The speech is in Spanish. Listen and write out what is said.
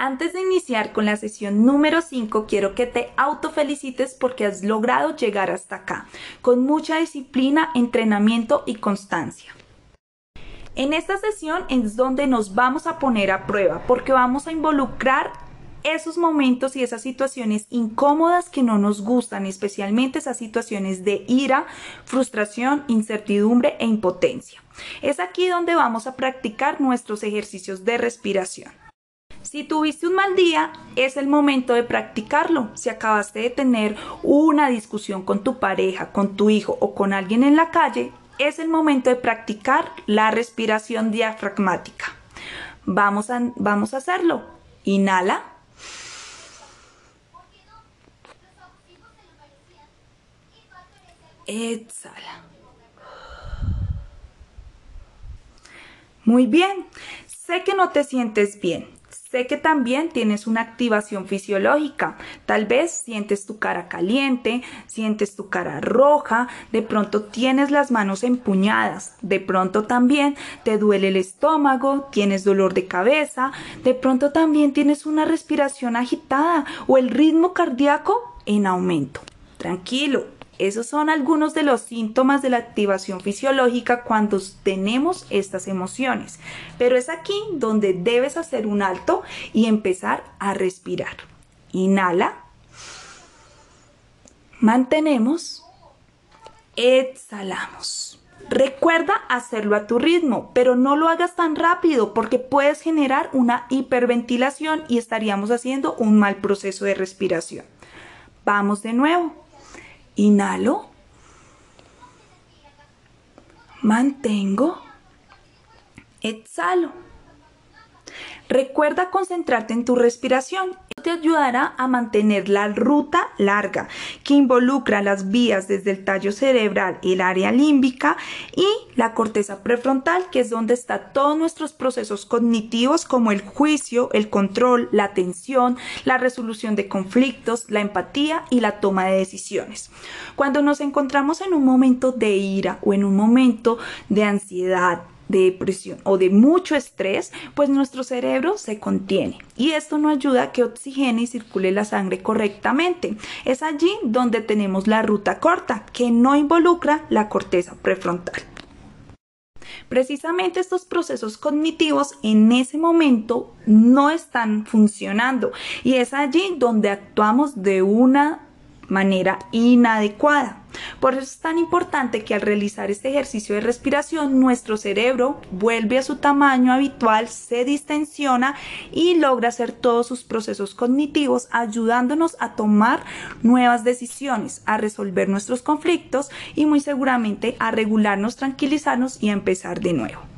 Antes de iniciar con la sesión número 5, quiero que te autofelicites porque has logrado llegar hasta acá, con mucha disciplina, entrenamiento y constancia. En esta sesión es donde nos vamos a poner a prueba porque vamos a involucrar esos momentos y esas situaciones incómodas que no nos gustan, especialmente esas situaciones de ira, frustración, incertidumbre e impotencia. Es aquí donde vamos a practicar nuestros ejercicios de respiración. Si tuviste un mal día, es el momento de practicarlo. Si acabaste de tener una discusión con tu pareja, con tu hijo o con alguien en la calle, es el momento de practicar la respiración diafragmática. Vamos a, vamos a hacerlo. Inhala. Exhala. Muy bien. Sé que no te sientes bien. Sé que también tienes una activación fisiológica. Tal vez sientes tu cara caliente, sientes tu cara roja, de pronto tienes las manos empuñadas, de pronto también te duele el estómago, tienes dolor de cabeza, de pronto también tienes una respiración agitada o el ritmo cardíaco en aumento. Tranquilo, esos son algunos de los síntomas de la activación fisiológica cuando tenemos estas emociones. Pero es aquí donde debes hacer un alto y empezar a respirar. Inhala. Mantenemos. Exhalamos. Recuerda hacerlo a tu ritmo, pero no lo hagas tan rápido porque puedes generar una hiperventilación y estaríamos haciendo un mal proceso de respiración. Vamos de nuevo. Inhalo. Mantengo. Exhalo. Recuerda concentrarte en tu respiración. Te ayudará a mantener la ruta larga que involucra las vías desde el tallo cerebral, el área límbica y la corteza prefrontal, que es donde están todos nuestros procesos cognitivos como el juicio, el control, la atención, la resolución de conflictos, la empatía y la toma de decisiones. Cuando nos encontramos en un momento de ira o en un momento de ansiedad, de depresión o de mucho estrés, pues nuestro cerebro se contiene y esto no ayuda a que oxigene y circule la sangre correctamente. Es allí donde tenemos la ruta corta que no involucra la corteza prefrontal. Precisamente estos procesos cognitivos en ese momento no están funcionando y es allí donde actuamos de una manera inadecuada. Por eso es tan importante que al realizar este ejercicio de respiración nuestro cerebro vuelve a su tamaño habitual, se distensiona y logra hacer todos sus procesos cognitivos ayudándonos a tomar nuevas decisiones, a resolver nuestros conflictos y muy seguramente a regularnos, tranquilizarnos y a empezar de nuevo.